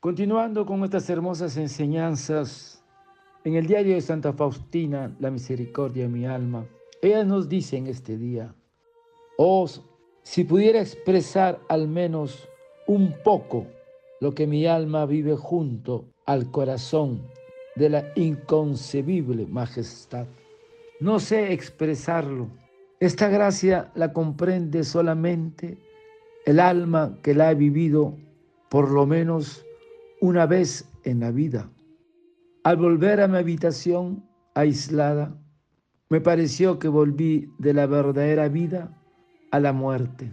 Continuando con estas hermosas enseñanzas, en el diario de Santa Faustina, La misericordia de mi alma, ella nos dice en este día, oh, si pudiera expresar al menos un poco lo que mi alma vive junto al corazón de la inconcebible majestad. No sé expresarlo. Esta gracia la comprende solamente el alma que la ha vivido por lo menos una vez en la vida. Al volver a mi habitación aislada, me pareció que volví de la verdadera vida a la muerte.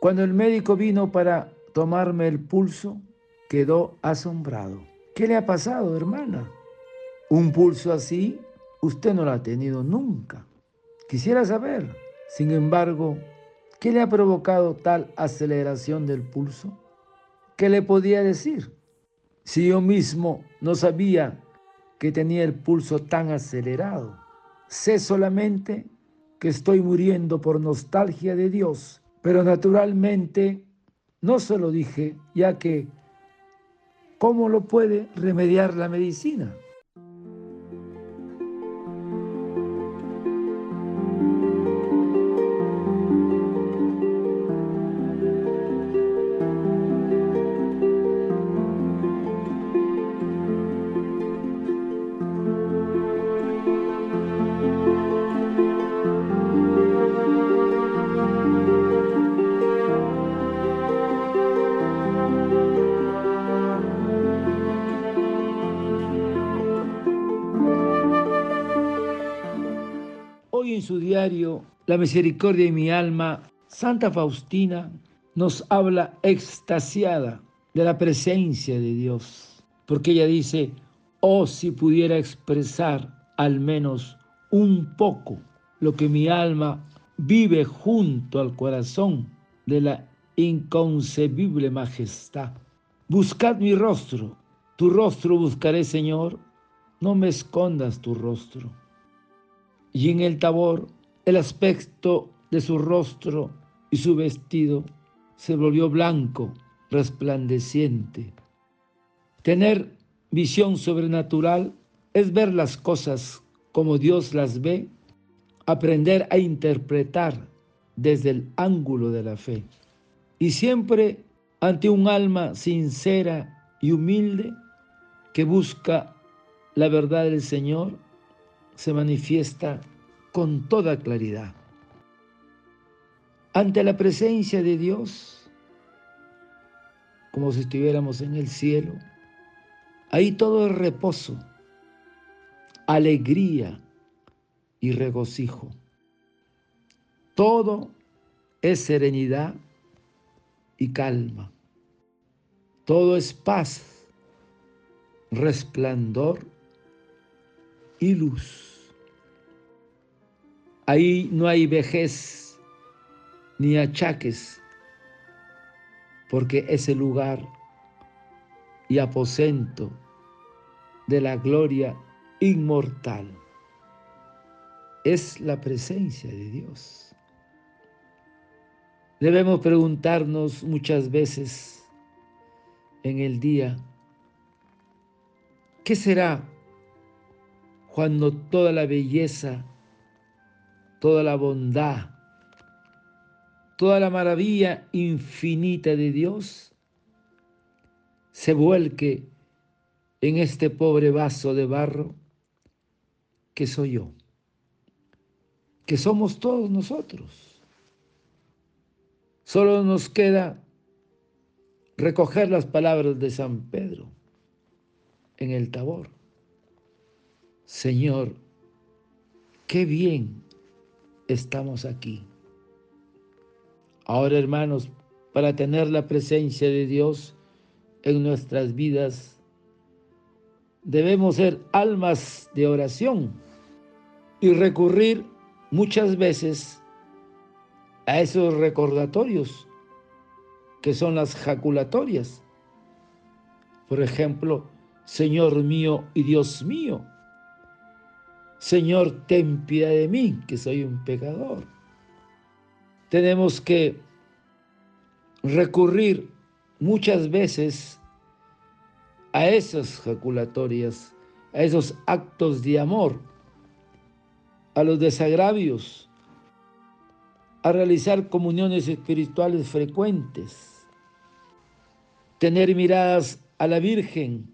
Cuando el médico vino para tomarme el pulso, quedó asombrado. ¿Qué le ha pasado, hermana? Un pulso así usted no lo ha tenido nunca. Quisiera saber, sin embargo, ¿qué le ha provocado tal aceleración del pulso? ¿Qué le podía decir? Si yo mismo no sabía que tenía el pulso tan acelerado? Sé solamente que estoy muriendo por nostalgia de Dios, pero naturalmente no se lo dije, ya que ¿cómo lo puede remediar la medicina? En su diario La misericordia de mi alma, Santa Faustina nos habla extasiada de la presencia de Dios, porque ella dice, oh si pudiera expresar al menos un poco lo que mi alma vive junto al corazón de la inconcebible majestad. Buscad mi rostro, tu rostro buscaré, Señor, no me escondas tu rostro y en el tabor el aspecto de su rostro y su vestido se volvió blanco, resplandeciente. Tener visión sobrenatural es ver las cosas como Dios las ve, aprender a interpretar desde el ángulo de la fe. Y siempre ante un alma sincera y humilde que busca la verdad del Señor, se manifiesta con toda claridad. Ante la presencia de Dios, como si estuviéramos en el cielo, ahí todo es reposo, alegría y regocijo. Todo es serenidad y calma. Todo es paz, resplandor y luz. Ahí no hay vejez ni achaques, porque es el lugar y aposento de la gloria inmortal. Es la presencia de Dios. Debemos preguntarnos muchas veces en el día, ¿qué será cuando toda la belleza, toda la bondad, toda la maravilla infinita de Dios se vuelque en este pobre vaso de barro que soy yo, que somos todos nosotros. Solo nos queda recoger las palabras de San Pedro en el Tabor. Señor, qué bien estamos aquí. Ahora, hermanos, para tener la presencia de Dios en nuestras vidas, debemos ser almas de oración y recurrir muchas veces a esos recordatorios que son las jaculatorias. Por ejemplo, Señor mío y Dios mío, Señor, ten piedad de mí, que soy un pecador. Tenemos que recurrir muchas veces a esas jaculatorias, a esos actos de amor, a los desagravios, a realizar comuniones espirituales frecuentes, tener miradas a la Virgen,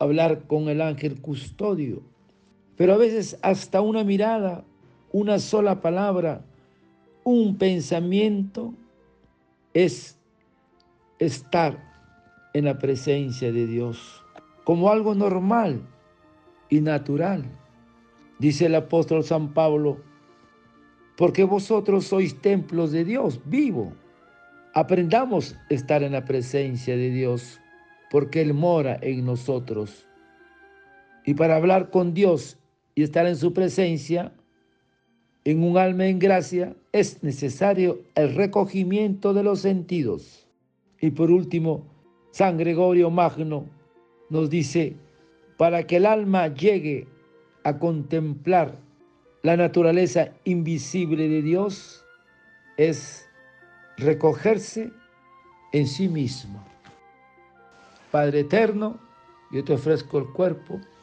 hablar con el ángel custodio, pero a veces hasta una mirada, una sola palabra, un pensamiento es estar en la presencia de Dios como algo normal y natural. Dice el apóstol San Pablo, porque vosotros sois templos de Dios vivo. Aprendamos a estar en la presencia de Dios, porque Él mora en nosotros. Y para hablar con Dios y estar en su presencia, en un alma en gracia, es necesario el recogimiento de los sentidos. Y por último, San Gregorio Magno nos dice, para que el alma llegue a contemplar la naturaleza invisible de Dios, es recogerse en sí mismo. Padre eterno, yo te ofrezco el cuerpo,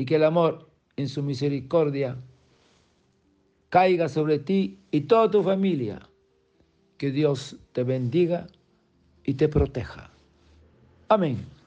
y que el amor en su misericordia caiga sobre ti y toda tu familia. Que Dios te bendiga y te proteja. Amém.